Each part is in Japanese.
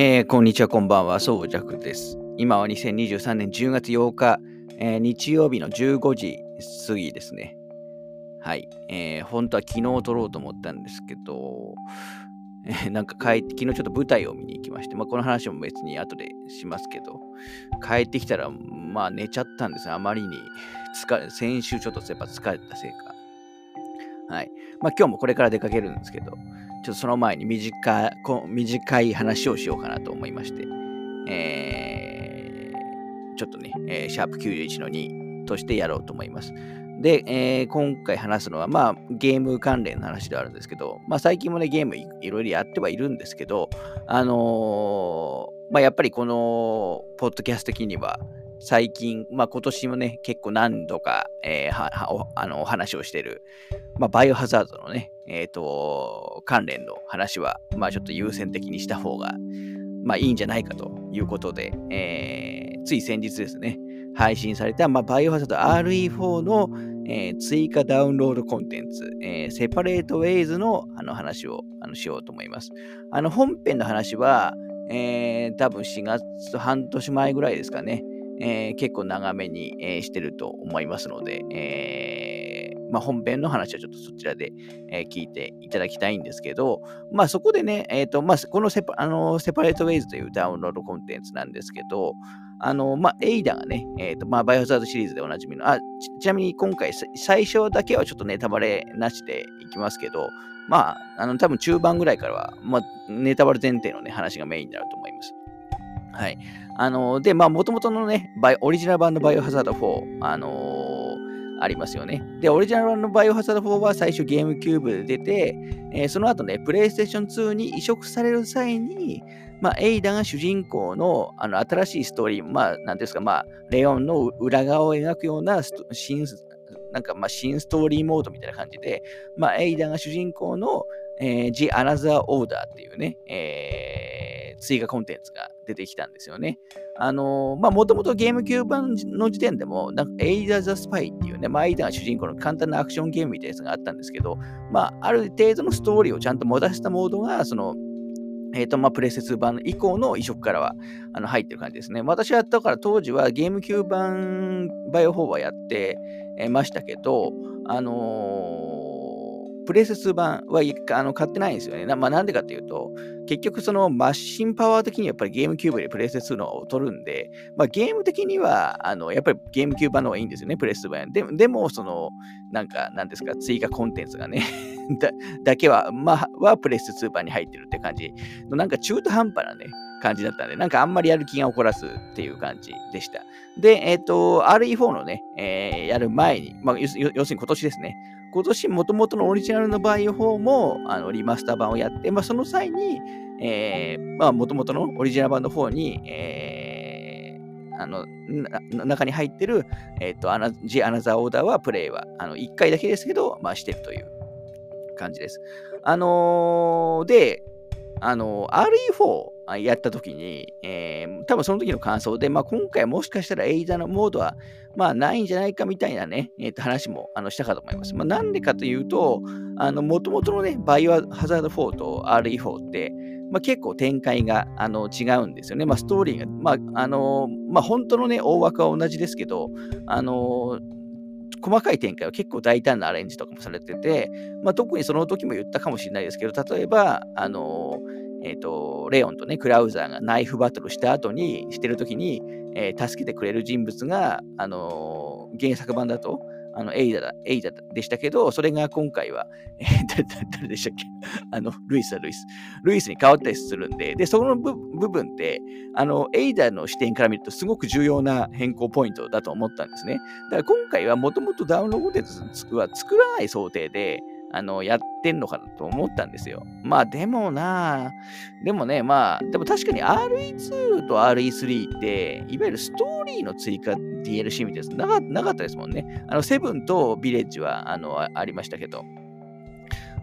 えー、こんにちは、こんばんは、そうじゃくです。今は2023年10月8日、えー、日曜日の15時過ぎですね。はい。えー、本当は昨日撮ろうと思ったんですけど、えー、なんか帰って、昨日ちょっと舞台を見に行きまして、まあ、この話も別に後でしますけど、帰ってきたら、まあ寝ちゃったんですあまりに疲れ、先週ちょっとやっぱ疲れたせいか。はい。まあ今日もこれから出かけるんですけど、ちょっとその前に短短い話をしようかなと思いまして、えー、ちょっとね、えー、シャープ91の2としてやろうと思います。で、えー、今回話すのは、まあ、ゲーム関連の話ではあるんですけど、まあ、最近もね、ゲームいろいろやってはいるんですけど、あのー、まあ、やっぱりこの、ポッドキャスト的には、最近、まあ、今年もね、結構何度か、えー、おあの話をしてる、まあ、バイオハザードのね、えっ、ー、と、関連の話は、まあ、ちょっと優先的にした方が、まあ、いいんじゃないかということで、えー、つい先日ですね、配信された、まあ、バイオハザード RE4 の、えー、追加ダウンロードコンテンツ、えー、セパレートウェイズのあの話をあのしようと思います。あの本編の話は、えー、多分4月半年前ぐらいですかね、えー、結構長めに、えー、してると思いますので、えー、まあ、本編の話はちょっとそちらで、え聞いていただきたいんですけど、まあ、そこでね、えーとまあ、このセパあのセパレートウェイズというダウンロードコンテンツなんですけど、あの、まあ、エイダがね、えっ、ー、と、まあ、バイオハザードシリーズでおなじみの、あち、なみに今回、最初だけはちょっとネタバレなしでいきますけど、まあ、あの、多分中盤ぐらいからは、まあ、ネタバレ前提のね、話がメインになると思います。はい。あのー、で、まあ、もともとのね、バイオリジナル版のバイオハザード4、あのー、ありますよね。で、オリジナル版のバイオハザード4は最初ゲームキューブで出て、えー、その後ね、プレイステーション2に移植される際に、まあ、エイダが主人公のあの新しいストーリー、まあ、なんですか、まあ、レオンの裏側を描くような新、なんか、まあ、新ストーリーモードみたいな感じで、まあ、エイダが主人公の、えー、The Another Order っていうね、えー、追加コンテンツが出てきたんですよね。あのー、まあ、もともとゲームキューブ版の時点でも、なんか、 Ada the Spy っていうね、まあ、エイダが主人公の簡単なアクションゲームみたいなやつがあったんですけど、まあ、ある程度のストーリーをちゃんと持たせたモードが、その、え、ー、と、まあ、プレステ版以降の移植からはあの入ってる感じですね。私はだから当時はゲームキューブ版バイオ4はやってましたけど、あのープレステ版はあの買ってないんですよね。なまあ、なんでかっていうと、結局そのマシンパワー的にやっぱりゲームキューブでプレセス2のを取るんで、まあ、ゲーム的にはあのやっぱりゲームキューブ版の方がいいんですよね、プレス版。ででも、その、なんか、なんですか、追加コンテンツがね だ、だけは、まあ、はプレス2版に入ってるって感じ、なんか中途半端なね、感じだったんで、なんかあんまりやる気が起こらすっていう感じでした。で、えっ、ー、と、RE4 のね、えー、やる前に、まあ、要するに今年ですね、今年もともとのオリジナルのバイオ4もあのリマスター版をやって、まあ、その際に、えー、まあ、もともとのオリジナル版の方に、えー、あの、中に入ってる、え、ー、と、アナジ・アナザー・オーダーはプレイは、あの、1回だけですけど、まあ、してるという感じです。あのー、で、あのー、RE4 やった時に、えー、多分その時の感想で、まあ、今回もしかしたらエイザーのモードは、まあ、ないんじゃないかみたいなね、えー、と話もあのしたかと思います。まあ、なんでかというと、あの、もともとのね、バイオハザード4と RE4 って、まあ、結構展開があの違うんですよね。まあ、ストーリーが、まあ、あの、まあ、本当のね、大枠は同じですけど、あの、細かい展開は結構大胆なアレンジとかもされてて、まあ、特にその時も言ったかもしれないですけど、例えば、あのえっ、ー、と、レオンとね、クラウザーがナイフバトルした後に、してる時に、えー、助けてくれる人物が、あのー、原作版だと、あの、エイダだ、エイダでしたけど、それが今回は、えー、誰でしたっけ？あの、ルイスはルイス。ルイスに変わったりするんで、で、その部分って、あの、エイダの視点から見るとすごく重要な変更ポイントだと思ったんですね。だから今回はもともとダウンロードコンテンツは作らない想定で、あの、やってんのかなと思ったんですよ。まあでもなでもね、まあ、でも確かに RE2 と RE3 って、いわゆるストーリーの追加 DLC みたいなやつなかったですもんね。あの、セブンとヴィレッジは、あの、ありましたけど。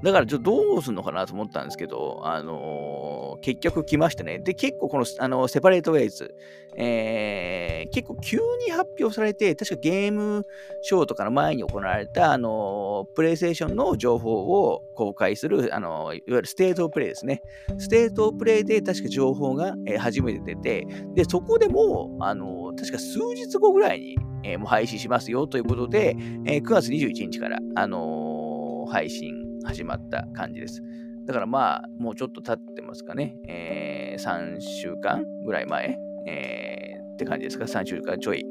だからどうするのかなと思ったんですけど、あのー、結局来ましたね。で、結構この、あのセパレートウェイズ、えー、結構急に発表されて、確かゲームショーとかの前に行われた、あのー、プレイステーションの情報を公開する、あのー、いわゆるステートプレイですね。ステートプレイで確か情報が、えー、初めて出て、で、そこでも、あの確か数日後ぐらいに、えもう配信しますよということで、え9月21日から、あの配信始まった感じです。だからまあ、もうちょっと経ってますかね。えー、3週間ぐらい前、えー、って感じですか。3週間ちょい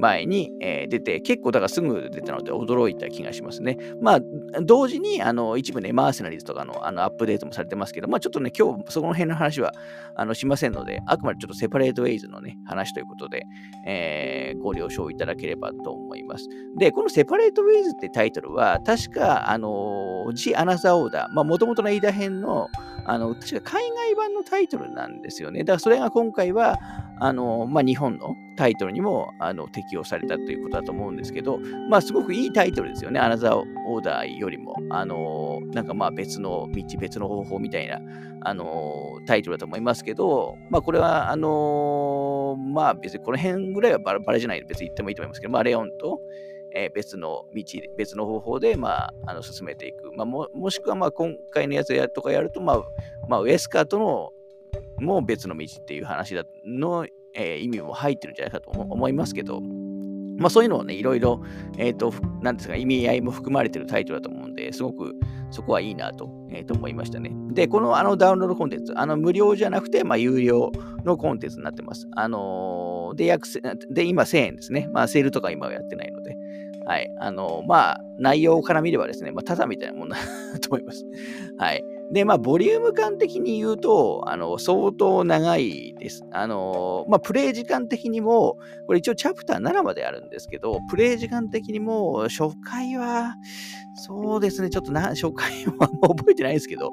前に、えー、出て、結構だからすぐ出たので驚いた気がしますね。まあ、同時にあの一部ね、マーセナリーズとかのあのアップデートもされてますけど、まあちょっとね、今日そこの辺の話はあのしませんので、あくまでちょっとセパレートウェイズのね、話ということで、えー、ご了承いただければと思います。で、このセパレートウェイズってタイトルは、確か、あの、ジ・アナザーオーダー、まあもともとのエイダ編の、あの、確か海外版のタイトルなんですよね。だからそれが今回は、あの、まあ日本のタイトルにもあの適用されたということだと思うんですけど、まあすごくいいタイトルですよね。アナザーオーダーよりも。あの、なんかまあ別の道、別の方法みたいな、あの、タイトルだと思いますけど、まあこれは、あの、まあ別にこの辺ぐらいはバラバラじゃないで別に言ってもいいと思いますけど、まあレオンと、えー、別の道、別の方法で、まあ、あの進めていく。まあ、ももしくは、まあ、今回のやつやとかやると、まあ、まあ、ウエスカーとのも別の道っていう話だの、えー、意味も入ってるんじゃないかと思いますけど、まあそういうのをね、いろいろ、えっ、ー、と、なんですか、意味合いも含まれてるタイトルだと思うんで、すごくそこはいいなと,、えー、と思いましたね。で、このあのダウンロードコンテンツ、あの無料じゃなくて、まあ有料のコンテンツになってます。あのー、で、約で、今1000円ですね。まあセールとか今はやってないので。はい。あの、まあ内容から見ればですね、まあただみたいなもんだ と思います。はい。で、まあ、ボリューム感的に言うと、あの、相当長いです。あの、まあ、プレイ時間的にも、これ一応チャプター7まであるんですけど、プレイ時間的にも、初回は、そうですね、ちょっとな、初回は覚えてないですけど、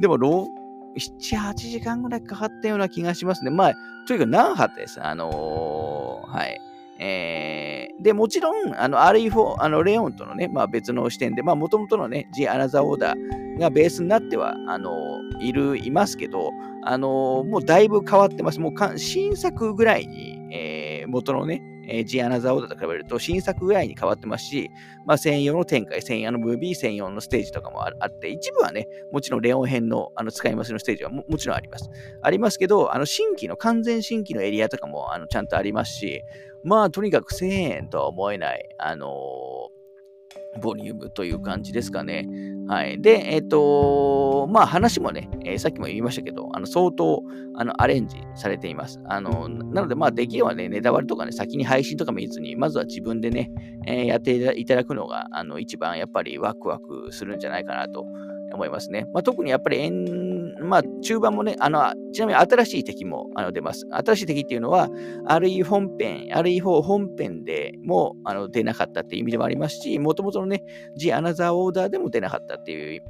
でも、7、8時間ぐらいかかったような気がしますね。まあ、とにかく長かったです？あの、はい。えー、で、もちろん、あの、RE4、あの、レオンとのね、まあ別の視点で、まあ、もともとのね、G アナザーオーダーがベースになっては、あの、いる、いますけど、あの、もうだいぶ変わってます。もうか新作ぐらいに、えー、元のね、えー、G アナザーオーダーと比べると新作ぐらいに変わってますし、まあ、専用の展開、専用のムービー、専用のステージとかもあって、一部はね、もちろんレオン編のあの使いますのステージはもちろんあります。ありますけど、あの新規の、完全新規のエリアとかもあのちゃんとありますし、まあ、とにかく1000円とは思えない、あのー、ボリュームという感じですかね。はい。で、えっ、ー、とまあ話もね、えー、さっきも言いましたけど、あの相当あのアレンジされています。あのなので、まあできればね、ネタ割りとかね、先に配信とかも言ずに、まずは自分でね、えやっていただくのが、あの一番やっぱりワクワクするんじゃないかなと思いますね。まあ、特にやっぱりまあ、中盤もね、あの、ちなみに新しい敵もあの出ます。新しい敵っていうのは、RE 本編、RE4 本編でもあの出なかったっていう意味でもありますし、もともとのね、The Another Order でも出なかったっていう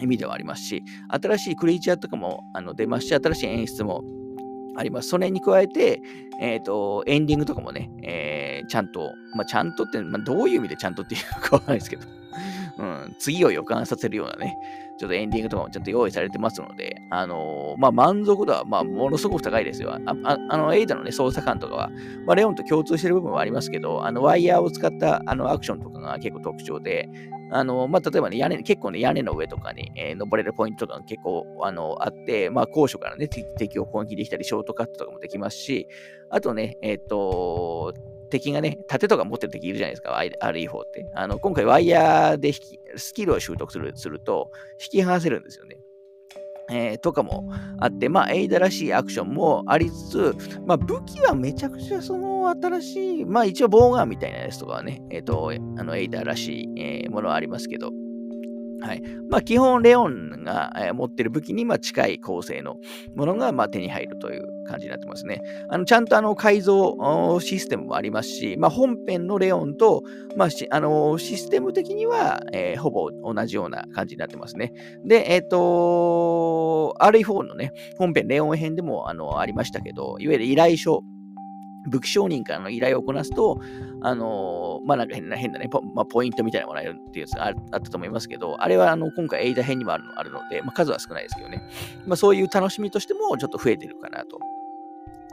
意味ではありますし、新しいクリーチャーとかもあの出ますし、新しい演出もあります。それに加えて、えっ、ー、と、エンディングとかもね、えー、ちゃんと、まあ、ちゃんとって、まあ、どういう意味でちゃんとっていうかわからないですけど、うん、次を予感させるようなね、ちょっとエンディングとかもちゃんと用意されてますので、あのー、まあ、満足度は、まあ、ものすごく高いですよ。ああの、エイダのね、操作感とかは、まあ、レオンと共通してる部分はありますけど、あの、ワイヤーを使ったあのアクションとかが結構特徴で、あの、まあ、例えばね、屋根、結構ね、屋根の上とかに、えー、登れるポイントとか結構、あの、あって、まあ、高所からね、敵を攻撃できたり、ショートカットとかもできますし、あとね、えっ、ー、と、敵がね、盾とか持ってる敵いるじゃないですか、RE4 って。あの今回ワイヤーでスキルを習得するすると、引き離せるんですよね。えー、とかもあって、まあ、エイダらしいアクションもありつつ、まあ、武器はめちゃくちゃその新しい、まあ、一応、ボーガンみたいなやつとかはね、えっ、ー、と、あの、エイダらしい、えー、ものはありますけど、はい。まあ、基本、レオンが、え、持ってる武器に、ま、近い構成のものが、ま、手に入るという感じになってますね。あのちゃんとあの改造システムもありますし、まあ、本編のレオンと、まあ、あのシステム的には、えー、ほぼ同じような感じになってますね。で、えっ、ー、と、RE4 のね、本編レオン編でもあのありましたけど、いわゆる依頼書武器商人からの依頼をこなすと、あのー、まあなんか変な変なね、ポ,、まあ、ポイントみたいなものがあるっていうやつがあったと思いますけど、あれはあの今回エイダ編にもあるのあるので、まあ、数は少ないですけどね、まあ、そういう楽しみとしてもちょっと増えてるかなと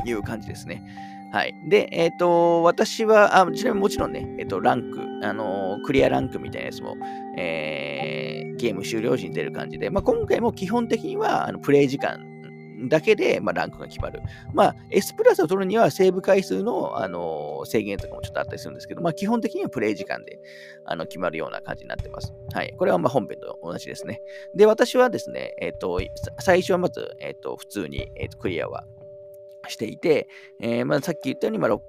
いう感じですね。はい。で、えっ、ー、と、私は、あちなみにもちろんね、えっ、ー、と、ランク、あのクリアランクみたいなやつも、え、ゲーム終了時に出る感じで、まあ、今回も基本的には、あのプレイ時間だけで、まあ、ランクが決まる。まあ、S プラスを取るにはセーブ回数の、あの制限とかもちょっとあったりするんですけど、まあ、基本的にはプレイ時間であの決まるような感じになってます。はい。これはま本編と同じですね。で、私はですね、えっ、ー、と、最初はまず、えっ、ー、と、普通に、えーと、クリアはしていて、えーまあ、さっき言ったように、まあ6、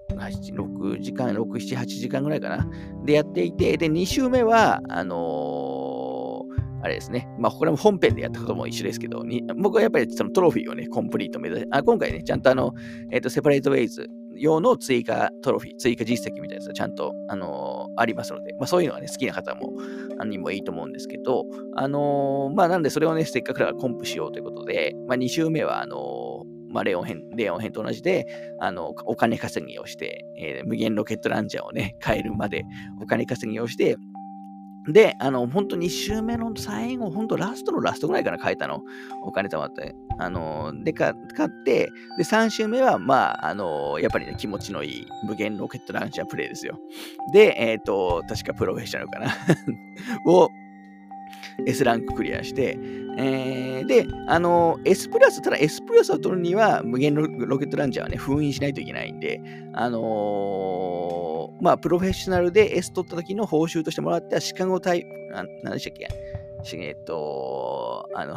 6時間、6、7、8時間ぐらいかな。でやっていて、で、2週目は、あのー、あれですね。まあ、これも本編でやったことも一緒ですけど、に僕はやっぱりそのトロフィーをね、コンプリート目指して、あ今回ね、ちゃんとあの、えっ、ー、と、セパレートウェイズ用の追加トロフィー、追加実績みたいなやつがちゃんと、あのー、ありますので、まあ、そういうのがね、好きな方も、にもいいと思うんですけど、あのー、まあ、なんでそれをね、せっかくだからコンプしようということで、まあ、2週目は、あのまあ、レオン編、レオン編と同じで、あの、お金稼ぎをして、えー、無限ロケットランチャーをね、変えるまでお金稼ぎをして、で、あの、本当2周目の最後、本当ラストのラストぐらいから変えたの。お金貯まって。あの、で、買って、で、3周目は、まあ、あの、やっぱりね、気持ちのいい無限ロケットランチャープレイですよ。で、えっ、ー、と、確かプロフェッショナルかな を、S ランククリアして、えー、で、あの、S プラス、ただ S プラスを取るには無限ロケットランチャーはね、封印しないといけないんで、あのー、まあ、プロフェッショナルで S 取った時の報酬としてもらったシカゴタイプ、何でしたっけ？えっと、あの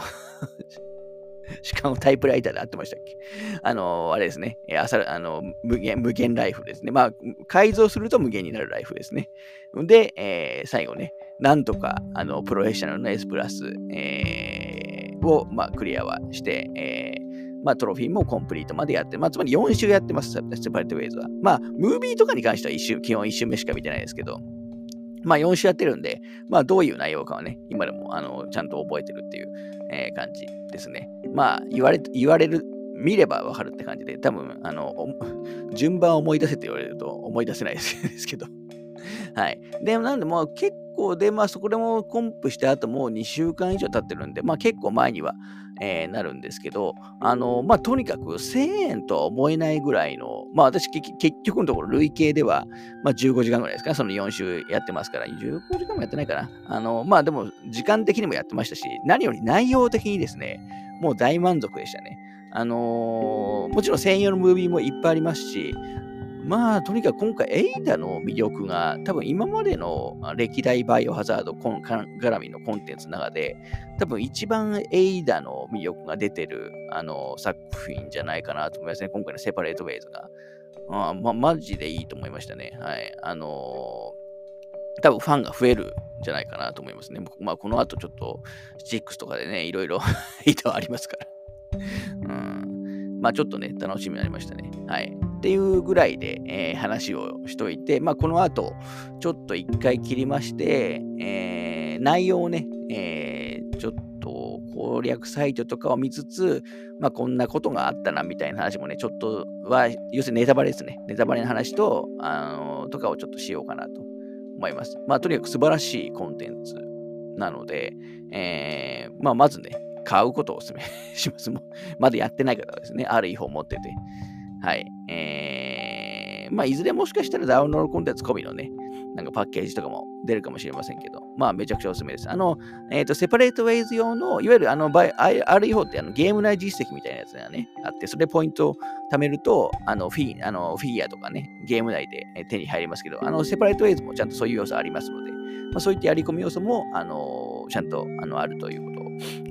しかもタイプライターで合ってましたっけ？あの、あれですね。あさあの無限、無限ライフですね。まあ、改造すると無限になるライフですね。で、えー、最後ね、なんとか、あの、プロフェッショナルの S プラス、えー、を、まあ、クリアはして、えー、まあ、トロフィーもコンプリートまでやって、まあ、つまり4週やってます、セパレットウェイズは。まあ、ムービーとかに関しては1週、基本1週目しか見てないですけど、まあ4週やってるんで、まあどういう内容かはね、今でもあのちゃんと覚えてるっていう、えー、感じですね。まあ言われ言われる、見ればわかるって感じで、多分、あの、順番を思い出せって言われると思い出せないですけど。はい。で、なんで、まあ結構で、まあそこでもコンプしてあともう2週間以上経ってるんで、まあ結構前には、えー、なるんですけど、あの、まあとにかく1000円とは思えないぐらいの、まあ私結局のところ累計では、まあ15時間ぐらいですか、ねその4週やってますから、15時間もやってないかな。あの、まあでも時間的にもやってましたし、何より内容的にですね、もう大満足でしたね。あのー、もちろん専用のムービーもいっぱいありますし、まあ、とにかく今回、エイダの魅力が、多分今までの歴代バイオハザード絡みのコンテンツの中で、多分一番エイダの魅力が出てるあの作品じゃないかなと思いますね。今回のセパレートウェイズが。あま、マジでいいと思いましたね。はい。あのー、多分ファンが増えるんじゃないかなと思いますね。まあ、この後ちょっと、6とかでね、いろいろエイダはありますから。うん。まあ、ちょっとね、楽しみになりましたね。はい。っていうぐらいで、えー、話をしといて、まあ、この後、ちょっと一回切りまして、えー、内容をね、えー、ちょっと攻略サイトとかを見つつ、まあ、こんなことがあったなみたいな話もね、ちょっとは、要するにネタバレですね。ネタバレの話と、あのとかをちょっとしようかなと思います。まあ、とにかく素晴らしいコンテンツなので、えー、まあ、まずね、買うことをお勧めします。まだやってない方はですね、ある違法持ってて、はい。えー、まあ、いずれもしかしたらダウンロードコンテンツ込みのね、なんかパッケージとかも出るかもしれませんけど、まあ、めちゃくちゃおすすめです。あの、えっ、ー、と、セパレートウェイズ用の、いわゆるあの、RE4 ってあのゲーム内実績みたいなやつがね、あって、それポイントを貯めると、あの、フィあのフィギュアとかね、ゲーム内で手に入りますけど、あの、セパレートウェイズもちゃんとそういう要素ありますので、まあ、そういったやり込み要素も、あの、ちゃんとあのあるという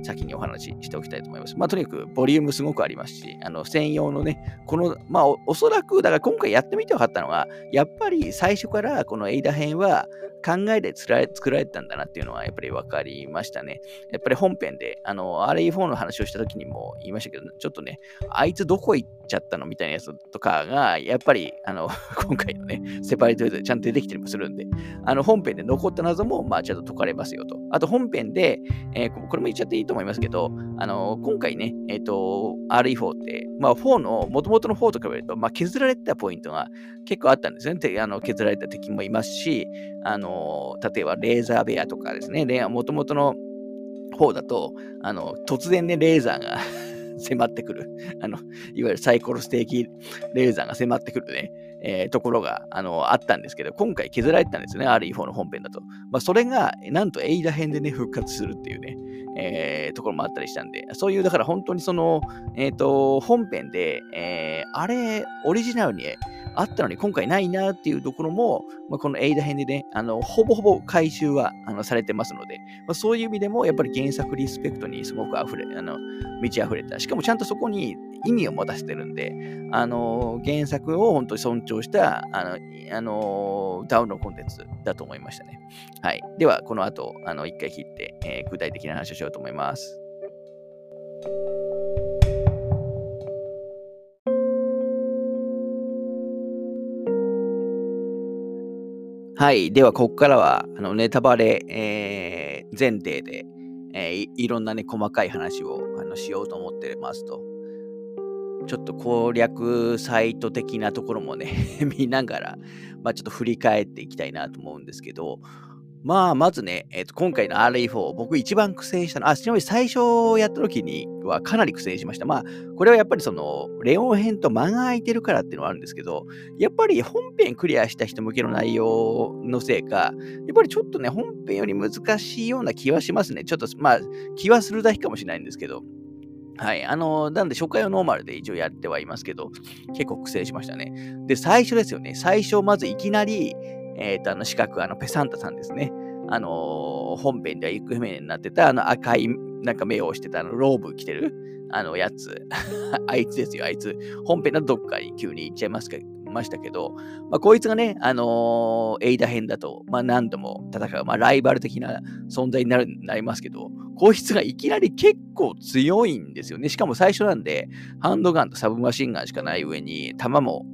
先にお話ししておきたいと思います。まあ、とにかくボリュームすごくありますし、あの専用のね、この、まあお、おそらく、だから今回やってみて分かったのは、やっぱり最初からこのエイダ編は考えで作られたんだなっていうのはやっぱり分かりましたね。やっぱり本編で、あの、RE4 の話をした時にも言いましたけど、ちょっとね、あいつどこ行ってちゃったのみたいなやつとかが、やっぱり、あの、今回のね、セパレートでちゃんと出てきたりもするんで、あの、本編で残った謎も、まあ、ちゃんと解かれますよと。あと、本編で、えー、これも一ちゃっていいと思いますけど、あの今回ね、えっ、ー、と、RE4 って、まあ、4の、もともとの4と比べると、まあ、削られたポイントが結構あったんですよね。あの削られた敵もいますし、あの例えばレーザーベアとかですね、もともとの4だと、あの突然ね、レーザーが迫ってくる。あの、いわゆるサイコロステーキレーザーが迫ってくるね、えー、ところが、あの、あったんですけど、今回削られてたんですよね、RE4 の本編だと。まあ、それが、なんとエイダ編でね、復活するっていうね、えー、ところもあったりしたんで、そういう、だから本当にその、えっ、ー、と、本編で、えー、あれ、オリジナルにあったのに今回ないなっていうところも、まあ、このエイダ編でね、あの、ほぼほぼ回収はあのされてますので、まあ、そういう意味でも、やっぱり原作リスペクトにすごく溢れ、あの、満ち溢れた。しかもちゃんとそこに意味を持たせてるんで、あの、原作を本当に尊重した、あの、あのダウンロードコンテンツだと思いましたね。はい。では、この後、あの、一回切って、えー、具体的な話をしようと思います。はい。では、ここからは、あのネタバレ、えー、前提で、えーい、ろんなね、細かい話をあのしようと思ってますと。ちょっと攻略サイト的なところもね 見ながら、まあ、ちょっと振り返っていきたいなと思うんですけど、まあ、まずね、えー、と今回の RE4、僕一番苦戦したの、あ、ちなみに最初やった時にはかなり苦戦しました。まあ、これはやっぱりその、レオン編と間が空いてるからっていうのはあるんですけど、やっぱり本編クリアした人向けの内容のせいか、やっぱりちょっとね、本編より難しいような気はしますね。ちょっと、まあ、気はするだけかもしれないんですけど。はい。あの、なんで初回はノーマルで一応やってはいますけど、結構苦戦しましたね。で、最初ですよね。最初、まずいきなり、えっ、ー、と、あの、四角、あの、ペサンタさんですね。あのー、本編では行方不明になってた、あの、赤い、なんか目をしてた、あの、ローブ着てる、あの、やつ。あいつですよ、あいつ。本編のどっかに急に行っちゃいますましたけど、まあ、こいつがね、あのー、エイダ編だと、まあ、何度も戦う、まあ、ライバル的な存在になるなりますけど、こいつがいきなり結構強いんですよね。しかも最初なんで、ハンドガンとサブマシンガンしかない上に、弾も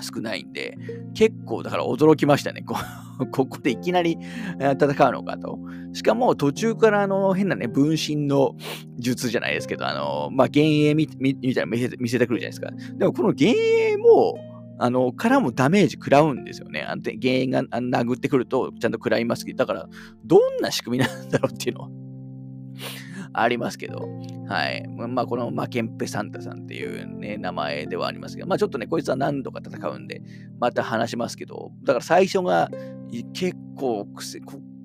少ないんで、結構だから驚きましたね。こ ここでいきなり戦うのかと。しかも途中からあの変なね、分身の術じゃないですけど、あの、まあ、幻影みみたいな見せ見せてくるじゃないですか。でもこの幻影も、あの、からもダメージ食らうんですよね。あの原因が殴ってくるとちゃんと食らいますけど、だからどんな仕組みなんだろうっていうのはありますけど、はい。まあ、このマケンペサンタさんっていうね、名前ではありますけど、まあ、ちょっとね、こいつは何度か戦うんで、また話しますけど、だから最初が結構苦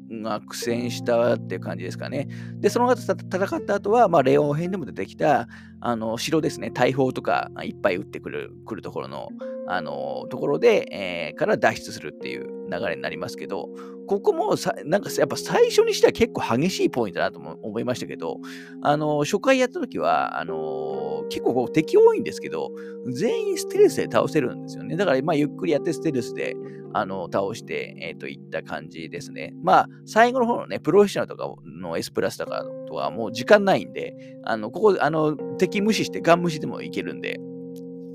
が苦戦したっていう感じですかね。で、その後戦った後は、まあ、レオン編でも出てきた、あの、城ですね、大砲とかいっぱい撃ってくる、来るところの、あの、ところで、えー、から脱出するっていう流れになりますけど、ここもさ、なんかやっぱ最初にしては結構激しいポイントだなと思いましたけど、あの、初回やった時は、あの、結構こう敵多いんですけど、全員ステルスで倒せるんですよね。だから、まあ、ゆっくりやってステルスで、あの、倒して、えっ、ー、と、いった感じですね。まあ、最後の方のね、プロフェッショナルとかの S プラスとかとはもう時間ないんで、あの、ここ、あの、敵無視してガン無視でもいけるんで、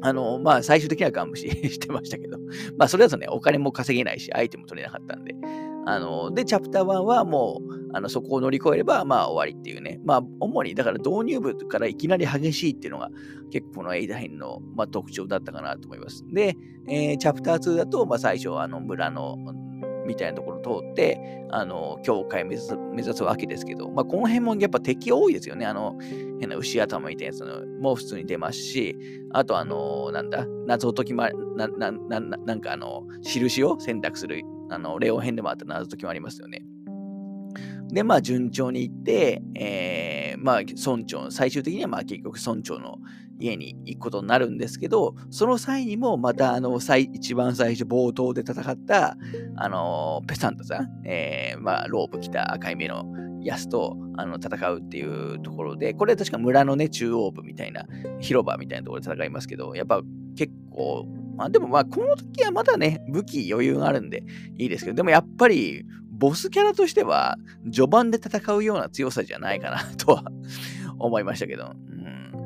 あの、まあ、最終的にはガン無視してましたけど、まあ、それだとね、お金も稼げないし、アイテム取れなかったんで、あの、で、チャプター1はもう、あの、そこを乗り越えれば、まあ、終わりっていうね。まあ、主に、だから導入部からいきなり激しいっていうのが、結構このエイダインの、まあ、特徴だったかなと思います。で、えー、チャプター2だと、まあ、最初、あの、村の、みたいなところを通って、あの、教会目指す目指すわけですけど、まあ、この辺もやっぱ敵多いですよね。あの、変な牛頭みたいなやつのも普通に出ますし、あと、あの、なんだ、謎解きま、な、な、な、なんかあの、印を選択する、あの、レオ編でもあった謎解きもありますよね。で、まあ、順調に行って、えー、まあ、村長、最終的には、まあ、結局村長の家に行くことになるんですけど、その際にも、また、あの、最、一番最初、冒頭で戦った、あの、ペサントさん、えー、まあ、ロープ着た赤い目のヤスと、あの、戦うっていうところで、これは確か村のね、中央部みたいな、広場みたいなところで戦いますけど、やっぱ結構、まあでもまあ、この時はまだね、武器余裕があるんでいいですけど、でもやっぱり、ボスキャラとしては、序盤で戦うような強さじゃないかなとは思いましたけど。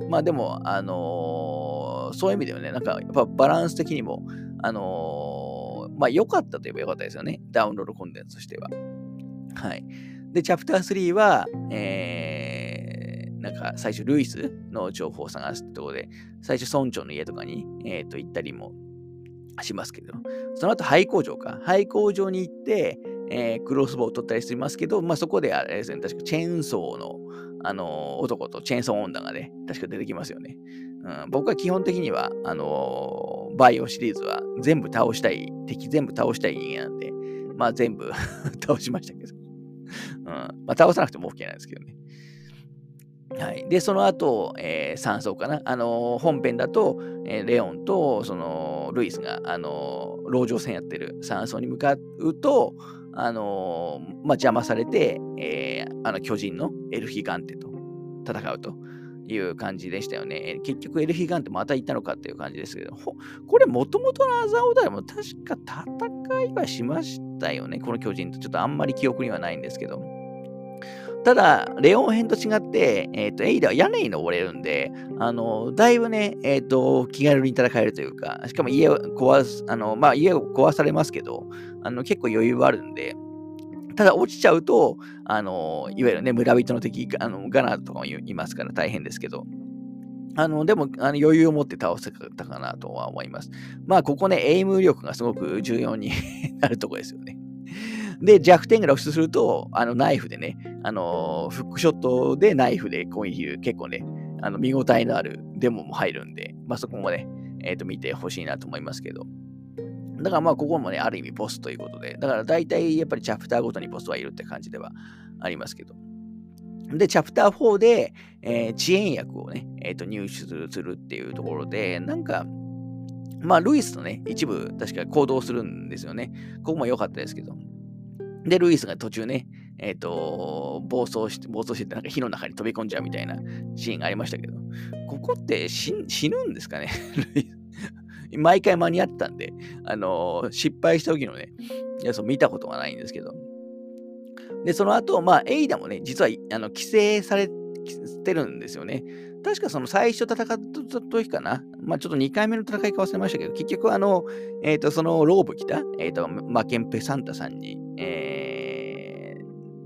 まあでも、あのー、そういう意味ではね、なんかやっぱバランス的にも、あのー、まあ良かったといえば良かったですよね。ダウンロードコンテンツとしては。はい。で、チャプター3は、えーなんか最初ルイスの情報を探すってところで、最初村長の家とかに、えー、と行ったりもしますけど、その後廃工場か。廃工場に行って、えー、クロスボウを取ったりしますけど、まあそこであれですね、確かチェーンソーの、あの、男とチェーンソー女がね、確か出てきますよね。うん、僕は基本的には、あの、バイオシリーズは全部倒したい、敵全部倒したい人間なんで、まあ全部 倒しましたけど。うん、まあ倒さなくても OK なんですけどね。はい。で、その後、えー、3層かな。あのー、本編だと、えー、レオンと、その、ルイスが、あのー、籠城戦やってる3層に向かうと、あのまあ、邪魔されて、えあの、巨人のエルヒガンテと戦うという感じでしたよね。結局、エルヒガンテまた行ったのかっていう感じですけど、これ、もともとのアザオダイも確か戦いはしましたよね。この巨人と。ちょっとあんまり記憶にはないんですけど。ただ、レオン編と違って、えっ、ー、と、エイダは屋根に登れるんで、あの、だいぶね、えっ、ー、と、気軽に戦えるというか、しかも家を壊す、あの、まあ、家を壊されますけど、あの、結構余裕はあるんで、ただ落ちちゃうと、あの、いわゆるね、村人の敵、あのガナーとかもいますから大変ですけど、あの、でも、あの余裕を持って倒せたかなとは思います。まあ、ここね、エイム力がすごく重要に なるとこですよね。で、弱点が露出すると、あの、ナイフでね、あの、フックショットでナイフで攻撃結構ね、あの、見応えのあるデモも入るんで、まあ、そこもね、えっ、ー、と、見てほしいなと思いますけど。だからまあ、ここもね、ある意味ボスということで、だから大体やっぱりチャプターごとにボスはいるって感じではありますけど。で、チャプター4で、えー、遅延薬をね、えっ、ー、と、入手するっていうところで、なんか、まあ、ルイスとね、一部確か行動するんですよね。ここも良かったですけど。で、ルイスが途中ね、えっ、ー、と、暴走して、暴走してなんか火の中に飛び込んじゃうみたいなシーンがありましたけど、ここって死ぬんですかね？毎回間に合ったんで、あのー、失敗した時のね、やつを見たことがないんですけど。で、その後、まあ、エイダもね、実は、あの、規制されてるんですよね。確かその最初戦った時かな？まあちょっと2回目の戦いか忘れましたけど、結局あの、えっ、ー、と、そのローブ来た、えっ、ー、と、マケンペサンタさんに、えー、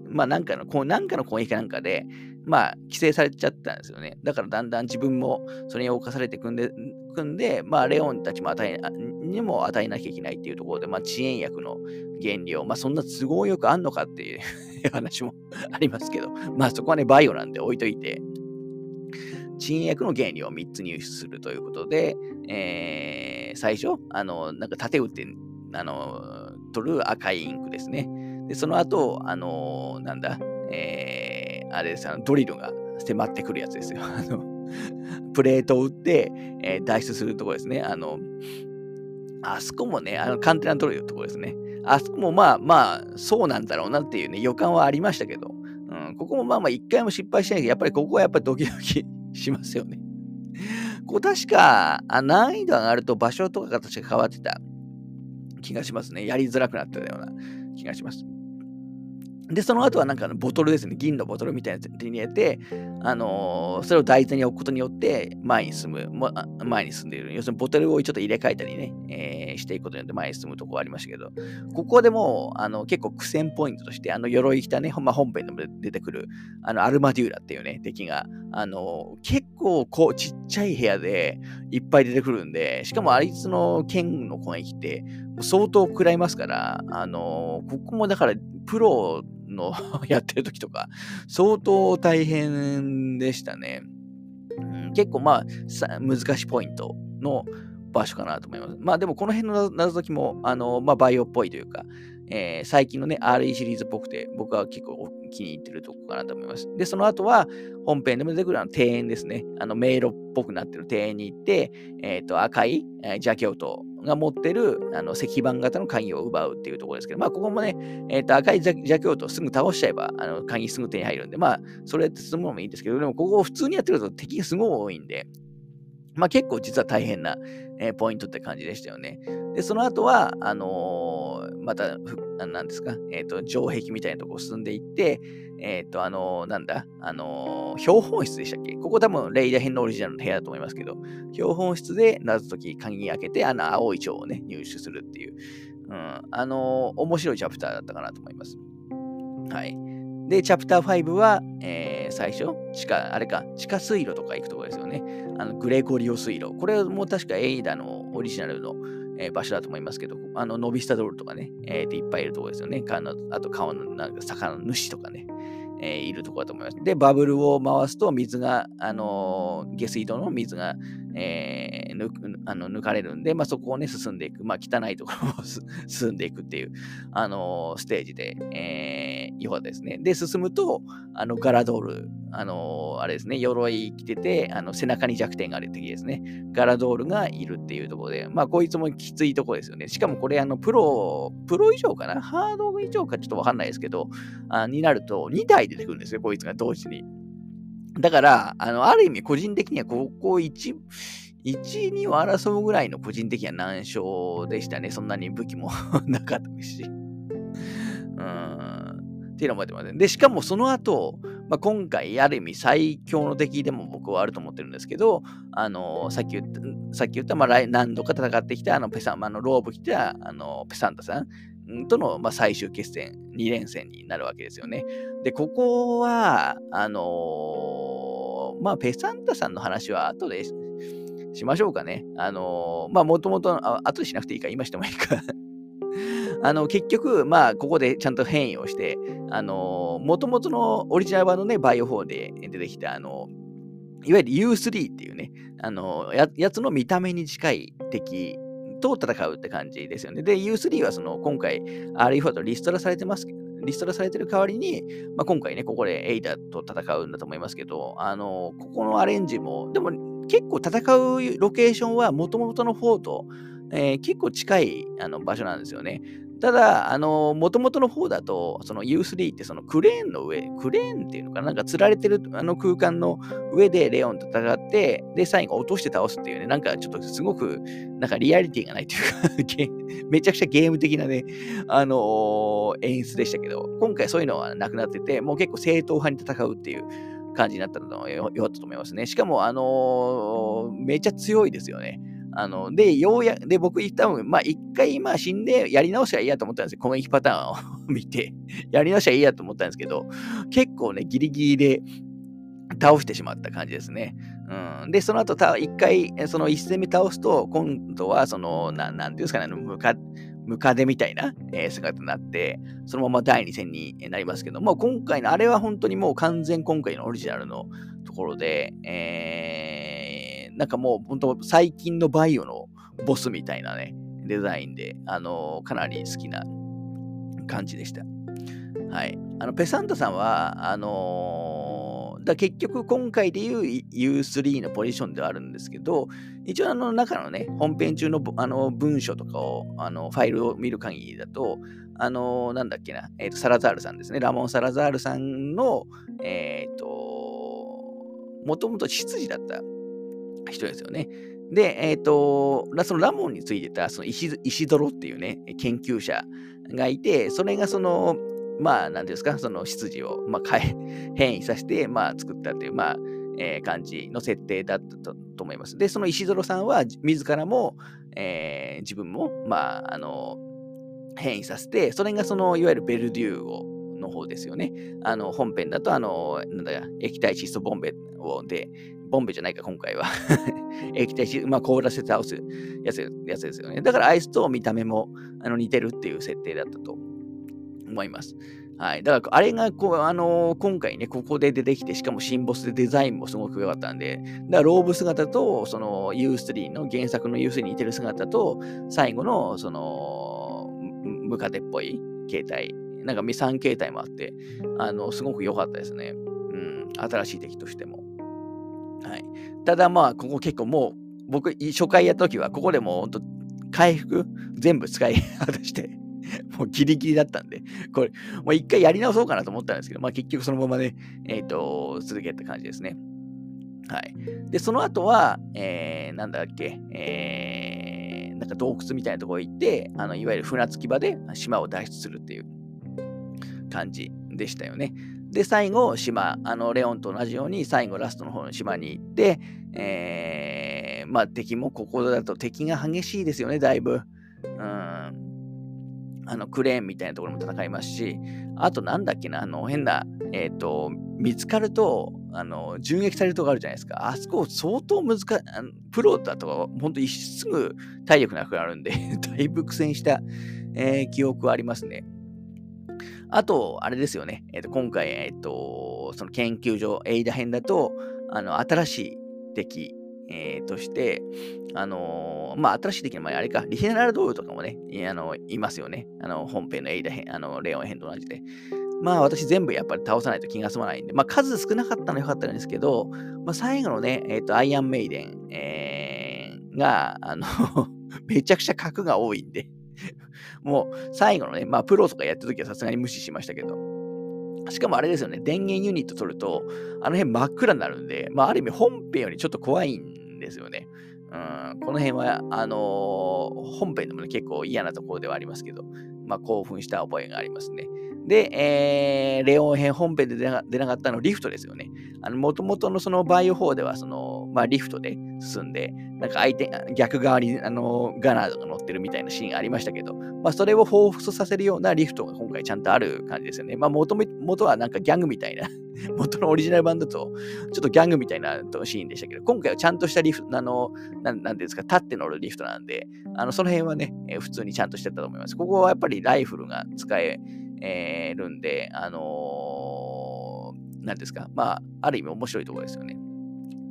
まあなんかの、こうなんかの攻撃なんかで、まあ規制されちゃったんですよね。だからだんだん自分もそれに侵されてくんで、くんで、まあレオンたちも与え、にも与えなきゃいけないっていうところで、まあ遅延薬の原理を、まあそんな都合よくあんのかっていう 話も ありますけど、まあそこはね、バイオなんで置いといて、賃薬の原理を3つ入手するということで、えー、最初、あの、なんか縦打って、あの、取る赤いインクですね。で、その後、あの、なんだ、えー、あれです、あのドリルが迫ってくるやつですよ。あの、プレートを打って、えー、脱出するところですね。あの、あそこもね、あの、カンテナドリルのところですね。あそこもまあまあ、そうなんだろうなっていうね、予感はありましたけど、うん、ここもまあまあ一回も失敗しないけど、やっぱりここはやっぱりドキドキ しますよね。こう確か、あ難易度が上がると場所とかが確か変わってた気がしますね。やりづらくなったような気がします。で、その後はなんかボトルですね、銀のボトルみたいなやつ手に入れて、あのー、それを台座に置くことによって前に進む、前に進んでいる。要するにボトルをちょっと入れ替えたりね、えー、していくことによって前に進むとこありましたけど、ここでもあの結構苦戦ポイントとして、あの鎧着たね、まあ、本編でも出てくる、あのアルマデューラっていうね、敵が、あのー、結構こうちっちゃい部屋でいっぱい出てくるんで、しかもあいつの剣の攻撃って相当食らいますから、あのここもだからプロの やってる時とか、相当大変でしたね。うん、結構まあ難しいポイントの場所かなと思います。まあでもこの辺の謎解きも、あの、まあバイオっぽいというか、えー、最近のね、RE シリーズっぽくて、僕は結構気に入ってるとこかなと思います。で、その後は、本編でも出てくるあの庭園ですね。あの、迷路っぽくなってる庭園に行って、えっ、ー、と、赤い、えー、ジャケオトが持ってる、あの、石板型の鍵を奪うっていうところですけど、まあ、ここもね、えっ、ー、と、赤いジャケオトをすぐ倒しちゃえば、あの、鍵すぐ手に入るんで、まあ、それって進むのもいいんですけど、でも、ここを普通にやってると敵がすごい多いんで、まあ結構実は大変な、えー、ポイントって感じでしたよね。で、その後は、あのー、また、なんですか、えっ、ー、と、城壁みたいなとこ進んでいって、えっ、と、あのなんだ、あの標本室でしたっけ？ここ多分レイダ編のオリジナルの部屋だと思いますけど、標本室で謎解き鍵開けて、あの青い蝶をね、入手するっていう、うん、あの面白いチャプターだったかなと思います。はい。で、チャプター5は、えー、最初、地下、あれか、地下水路とか行くところですよね。あのグレゴリオ水路。これも確かエイダのオリジナルの、えー、場所だと思いますけど、あの、ノビスタドールとかね、えー、でいっぱいいるところですよね。あと、川の、なんか、魚の主とかね。えー、いるところだと思います。で、バブルを回すと水が、あのー、下水道の水が、えー、抜あの抜かれるんで、まあ、そこをね、進んでいく。まあ、汚いところを 進んでいくっていう、あのー、ステージで、えー、よかったですね。で、進むと、あの、ガラドール、あのー、あれですね、鎧着てて、あの背中に弱点がある敵ですね。ガラドールがいるっていうところで、まあ、こいつもきついところですよね。しかもこれ、あの、プロ、プロ以上かな？ハード以上かちょっとわかんないですけど、あになると、2体出てくるんですよ、こいつが同時に。だから、あの、ある意味、個人的にはここ1、1、2を争うぐらいの個人的には難所でしたね。そんなに武器も なかったし。うん。っていうのも覚えてます。で、しかもその後、まあ、今回、ある意味最強の敵でも僕はあると思ってるんですけど、あの、さっき言った、さっき言った、まあ、何度か戦ってきた、あの、ペサン、あの、ローブ来た、あの、ペサンタさんとの、まあ、最終決戦、2連戦になるわけですよね。で、ここは、あのー、まあ、ペサンタさんの話は後でしましょうかね。あのー、まあ、もともと、後でしなくていいか、今してもいいか あの、結局、まあ、ここでちゃんと変異をして、あのー、もともとのオリジナル版のね、バイオ4で出てきた、あのいわゆる U3 っていうね、あのや、やつの見た目に近い敵と戦うって感じですよね。で、U3 はその、今回、RE4 とリストラされてますけど、リストラされてる代わりに、まあ、今回ね、ここでエイダと戦うんだと思いますけど、あの、ここのアレンジも、でも結構戦うロケーションはもともとの4と、えー、結構近いあの場所なんですよね。ただ、あの、もともとの方だと、その U3 ってそのクレーンの上、クレーンっていうのかな、なんか釣られてるあの空間の上でレオンと戦って、で、最後落として倒すっていうね、なんかちょっとすごく、なんかリアリティがないというか めちゃくちゃゲーム的なね、あのー、演出でしたけど、今回そういうのはなくなってて、もう結構正統派に戦うっていう感じになったのが良かったと思いますね。しかも、あのー、めっちゃ強いですよね。あの、で、ようやく、で、僕、多分、まあ、一回、まあ、死んでやり直しはいいやと思ったんですよ。攻撃パターンを見て、やり直しはいいやと思ったんですけど、結構ね、ギリギリで倒してしまった感じですね。うん、で、その後、一回、その一戦目倒すと、今度は、その、ななんていうんですかね、ムカ、ムカデみたいな、姿になって、そのまま第2戦になりますけども、今回の、あれは本当にもう完全今回のオリジナルのところで、えーなんかもう本当最近のバイオのボスみたいなね、デザインで、あのー、かなり好きな感じでした。はい。あの、ペサンタさんは、あのー、だ結局今回でいう U3 のポジションではあるんですけど、一応あの中のね、本編中のあの文書とかを、あのファイルを見る限りだと、あの、なんだっけな、えっ、ー、と、サラザールさんですね、ラモン・サラザールさんの、えっ、と、もともと執事だった人ですよね。で、えっ、ー、と、そのラモンについてたその石石泥っていうね、研究者がいて、それがその、まあ、なんですか、その執事を、まあ、変、異させて、まあ、作ったという、まあ、えー、感じの設定だったと思います。で、その石泥さんは、自らも、えー、自分も、まあ、あの、変異させて、それがその、いわゆるベルデューゴの方ですよね。あの、本編だと、あの、なんだ液体窒素ボンベをで、ボンベじゃないか、今回は液体し、まあ、凍らせて倒すやつやつですよね。だからアイスと見た目もあの似てるっていう設定だったと思います。はい。だから、あれがこう、あのー、今回ね、ここで出てきて、しかも新ボスでデザインもすごく良かったんで、だからローブ姿と、その U3 の原作の U3 に似てる姿と、最後の、その、ムカデっぽい形態、なんか未産形態もあって、あの、すごく良かったですね。うん、新しい敵としても。はい。ただまあ、ここ結構もう、僕、初回やった時は、ここでもう本当、回復全部使い 果たしてもうギリギリだったんで、これ、もう一回やり直そうかなと思ったんですけど、まあ結局そのままね、えっ、ー、と、続けた感じですね。はい。で、その後は、えー、なんだっけ、えー、なんか洞窟みたいなところ行って、あの、いわゆる船着き場で島を脱出するっていう感じでしたよね。で、最後、島、あの、レオンと同じように、最後、ラストの方の島に行って、えー、まあ、敵もここだと敵が激しいですよね、だいぶ。うん。あの、クレーンみたいなところも戦いますし、あとなんだっけな、あの、変な、えっ、ー、と、見つかると、あの、銃撃されるとこあるじゃないですか。あそこ相当難しい、プロだとか、本当にすぐ体力なくなるんでだいぶ苦戦した、えー、記憶はありますね。あと、あれですよね。えー、と今回、えっ、ー、と、その研究所、エイダ編だと、あの、新しい敵、えー、として、あのー、まあ、新しい敵の前、あれか、リヘナルドールとかもね、いあのいますよね。あの、本編のエイダ編、あの、レオン編と同じで。まあ、私全部やっぱり倒さないと気が済まないんで、まあ、数少なかったのは良かったんですけど、まあ、最後のね、えっ、ー、と、アイアンメイデン、えー、が、あの めちゃくちゃ核が多いんで もう最後のね、まあプロとかやった時はさすがに無視しましたけど、しかもあれですよね、電源ユニット取ると、あの辺真っ暗になるんで、まあある意味本編よりちょっと怖いんですよね。うん、この辺は、あのー、本編でも、ね、結構嫌なところではありますけど、まあ興奮した覚えがありますね。で、えー、レオン編本編で出なかったのリフトですよね。あの、元々のそのバイオ4では、その、まあ、リフトで進んで、なんか相手、逆側に、あの、ガナードが乗ってるみたいなシーンありましたけど、まあ、それを彷彿させるようなリフトが今回ちゃんとある感じですよね。まあ、元元はなんかギャングみたいな 元のオリジナル版だと、ちょっとギャングみたいなシーンでしたけど、今回はちゃんとしたリフト、あの、なんなんですか、立って乗るリフトなんで、あの、その辺はね、えー、普通にちゃんとしてたと思います。ここはやっぱりライフルが使え、えー、るんで、あのー、なんですか、まあ、ある意味面白いところですよね。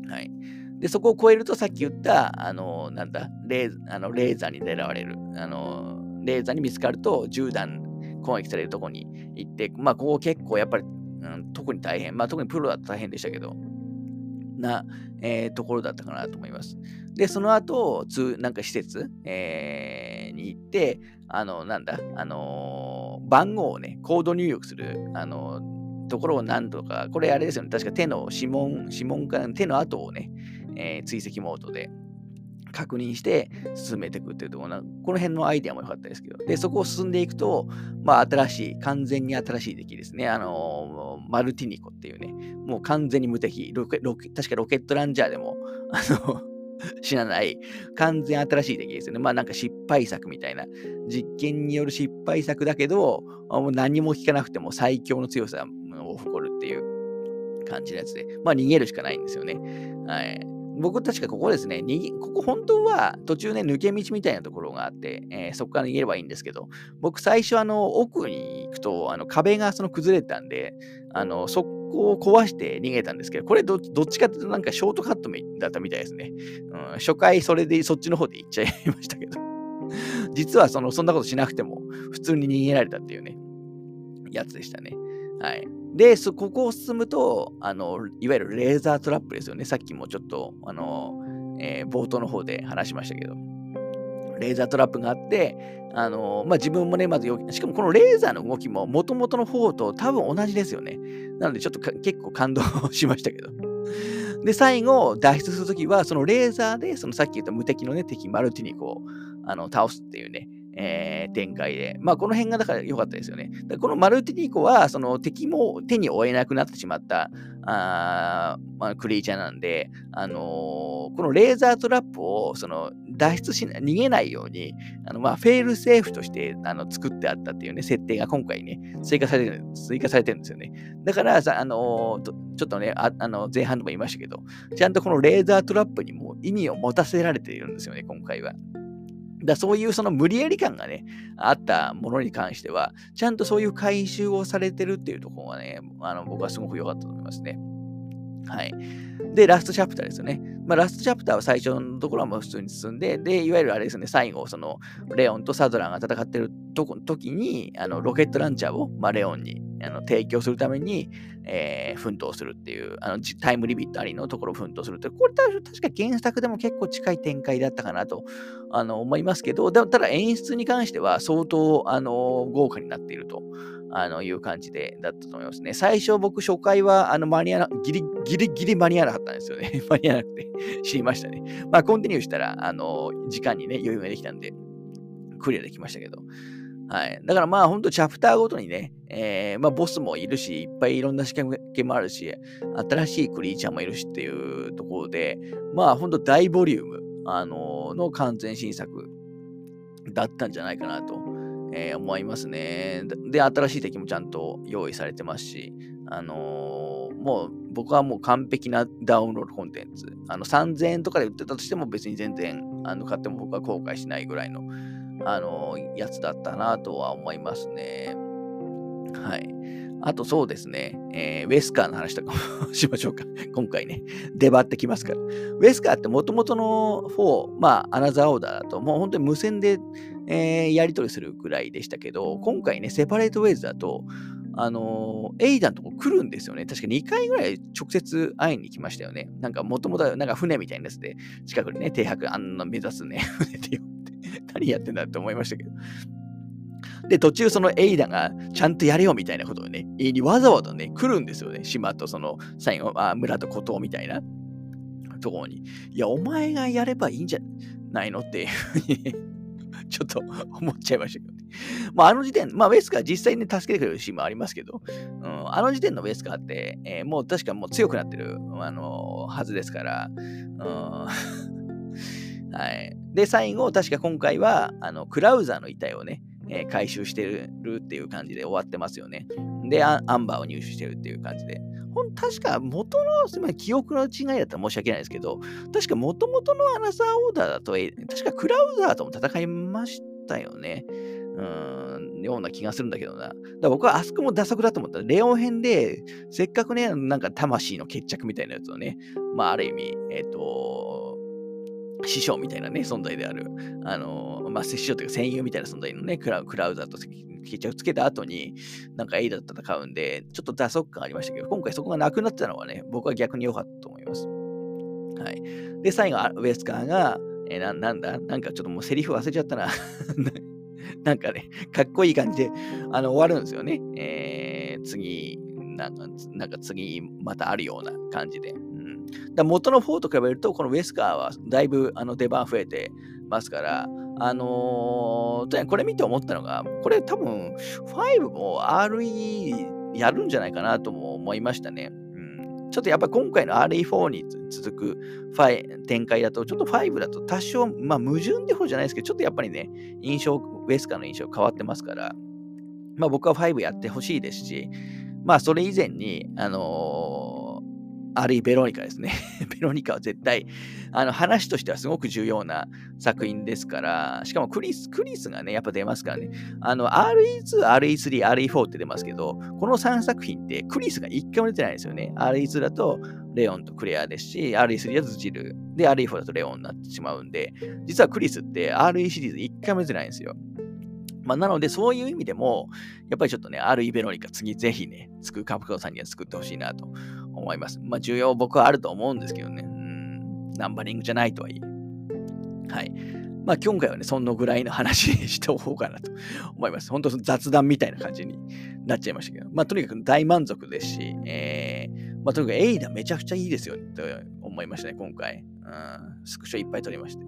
はい。で、そこを超えると、さっき言った、あのー、なんだ、レーあのレーザーに狙われる、あのー、レーザーに見つかると、銃弾攻撃されるところに行って、まあ、ここ結構やっぱり、うん、特に大変、まあ、特にプロだと大変でしたけど、な、えー、ところだったかなと思います。で、その後、つなんか施設、えー、に行って、あの、なんだ、あの、番号をね、コード入力する、あの、ところを何とか、これあれですよね、確か手の指紋、指紋から手の跡をね、えー、追跡モードで確認して進めていくっていうところな、この辺のアイデアも良かったですけど、で、そこを進んでいくと、まあ、新しい、完全に新しい敵ですね。あの、マルティニコっていうね、もう完全に無敵、ロケ確かロケットランジャーでも、あの 死なない、完全新しい敵ですよね。まあなんか失敗作みたいな、実験による失敗作だけど、もう何も聞かなくても最強の強さを誇るっていう感じのやつで、まあ逃げるしかないんですよね。はい。僕確かここですね、ここ本当は途中ね、抜け道みたいなところがあって、えー、そこから逃げればいいんですけど、僕最初あの奥に行くとあの壁がその崩れたんで、あのそこを壊して逃げたんですけど、これどっちかというとなんかショートカットだったみたいですね。うん、初回それでそっちの方で行っちゃいましたけど、実はそのそんなことしなくても普通に逃げられたっていうね、やつでしたね。はい。で、そここを進むと、あの、いわゆるレーザートラップですよね。さっきもちょっと、あの、えー、冒頭の方で話しましたけど、レーザートラップがあって、あのまあ、自分もね、まずしかもこのレーザーの動きも元々の方と多分同じですよね。なのでちょっと結構感動しましたけど。で、最後、脱出するときは、そのレーザーで、そのさっき言った無敵のね、敵マルティニコをあの倒すっていうね、えー、展開で。まあ、この辺がだから良かったですよね。このマルティニコは、その敵も手に負えなくなってしまったあ、まあ、クリーチャーなんで、あのー、このレーザートラップをその脱出しな、逃げないように、あのまあ、フェールセーフとしてあの作ってあったっていうね、設定が今回ね、追加されてる追加されてるんですよね。だからさ、あのー、ちょっとねあ、あの前半でも言いましたけど、ちゃんとこのレーザートラップにも意味を持たせられているんですよね、今回は。だそういうその無理やり感がね、あったものに関しては、ちゃんとそういう回収をされてるっていうところがね、あの僕はすごく良かったと思いますね。はい。で、ラストチャプターですよね。まあ、ラストチャプターは最初のところはもう普通に進んで、で、いわゆるあれですね、最後、その、レオンとサドラーが戦ってるとこ時に、あの、ロケットランチャーを、まあ、レオンにあの提供するために、えー、奮闘するっていう、あのタイムリミットありのところを奮闘するって、これ確か原作でも結構近い展開だったかなとあの思いますけど、でもただ演出に関しては相当あの豪華になっていると。あのいう感じでだったと思いますね。最初僕初回はあの間に合わギリギリギリ間に合わなかったんですよね。間に合わなくて知りましたね。まあコンティニューしたらあの時間にね余裕ができたんでクリアできましたけど。はい。だからまあ本当チャプターごとにね、えー、まあボスもいるし、いっぱいいろんな仕掛けもあるし、新しいクリーチャーもいるしっていうところで、まあ本当大ボリューム、あのー、の完全新作だったんじゃないかなと、えー、思いますね。で、新しい敵もちゃんと用意されてますし、あのー、もう僕はもう完璧なダウンロードコンテンツ。あの3000円とかで売ってたとしても別に全然あの買っても僕は後悔しないぐらいの、あの、やつだったなとは思いますね。はい。あとそうですね、えー、ウェスカーの話とかもしましょうか。今回ね、出張ってきますから。ウェスカーってもともとの4、まあ、アナザーオーダーだと、もう本当に無線で、えー、やり取りするぐらいでしたけど、今回ね、セパレートウェイズだと、あのー、エイダのとこ来るんですよね。確か2回ぐらい直接会いに来ましたよね。なんかもともとなんか船みたいなやつで、近くにね、停泊、あんな目指すね、船でよって、何やってんだって思いましたけど。で、途中そのエイダがちゃんとやれよみたいなことをね、にわざわざね、来るんですよね。島とその最後、あ村と孤島みたいなところに。いや、お前がやればいいんじゃないのっていうふうに ちょっと思っちゃいましたけどね。まあ、あの時点、まあ、ウェスカー実際に、ね、助けてくれるシーンもありますけど、うん、あの時点のウェスカーって、えー、もう確かもう強くなってる、あのー、はずですから、うんはい。で、最後、確か今回は、あの、クラウザーの遺体をね、えー、回収してるっていう感じで終わってますよね。で、アンバーを入手してるっていう感じで。ほん確か元の、すみません、記憶の違いだったら申し訳ないですけど、確か元々のアナザーオーダーだと、確かクラウザーとも戦いましたよね。うん、ような気がするんだけどな。だから僕はあそこも打足だと思った。レオン編で、せっかくね、なんか魂の決着みたいなやつをね、まあ、ある意味、えっ、ー、と、師匠みたいなね、存在である、あの、まあ、師匠というか戦友みたいな存在のね、クラクラウザーと決着つけた後に、なんかエイダと戦うんで、ちょっと打足感ありましたけど、今回そこがなくなったのはね、僕は逆に良かったと思います。はい。で、最後、ウェスカーが、えー、ななんだ？なんかちょっともうセリフ忘れちゃったな。なんかね、かっこいい感じであの終わるんですよね。えー、次なんか、なんか次またあるような感じで。だ元の4と比べると、このウェスカーはだいぶあの出番増えてますから、あのー、これ見て思ったのが、これ多分5も RE やるんじゃないかなとも思いましたね。うん、ちょっとやっぱ今回の RE4 に続く展開だと、ちょっと5だと多少、まあ矛盾って方じゃないですけど、ちょっとやっぱりね、印象、ウェスカーの印象変わってますから、まあ僕は5やってほしいですし、まあそれ以前に、あのーあるいベロニカですね。ベロニカは絶対、あの話としてはすごく重要な作品ですから、しかもクリス、クリスがね、やっぱ出ますからね。あの、RE2、RE3、RE4 って出ますけど、この3作品ってクリスが1回も出てないんですよね。RE2 だとレオンとクレアですし、RE3 だとジル、で、RE4 だとレオンになってしまうんで、実はクリスって RE シリーズ1回も出てないんですよ。まあ、なので、そういう意味でも、やっぱりちょっとね、RE ベロニカ次ぜひね、作るカプコンさんには作ってほしいなと思います。まあ、需要僕はあると思うんですけどね。うん、ナンバリングじゃないとはいえ。はい。まあ、今回はね、そのぐらいの話にしておこうかなと思います。本当雑談みたいな感じになっちゃいましたけど、まあ、とにかく大満足ですし、えー、まあ、とにかくエイダめちゃくちゃいいですよねと思いましたね、今回。うん、スクショいっぱい撮りました。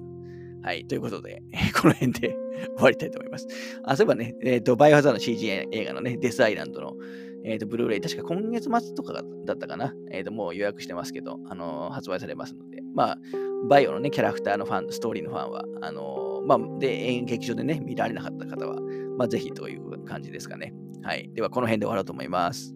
はい。ということで、この辺で終わりたいと思います。あ、そういえばね、えっ、ー、と、バイオハザードの CG 映画のね、デスアイランドのえっ、ー、と、ブルーレイ、確か今月末とかだったかな。えっ、ー、と、もう予約してますけど、あのー、発売されますので、まあ、バイオのね、キャラクターのファン、ストーリーのファンは、あのまあ、で、演劇場でね、見られなかった方は、まあ、ぜひという感じですかね。はい。では、この辺で終わろうと思います。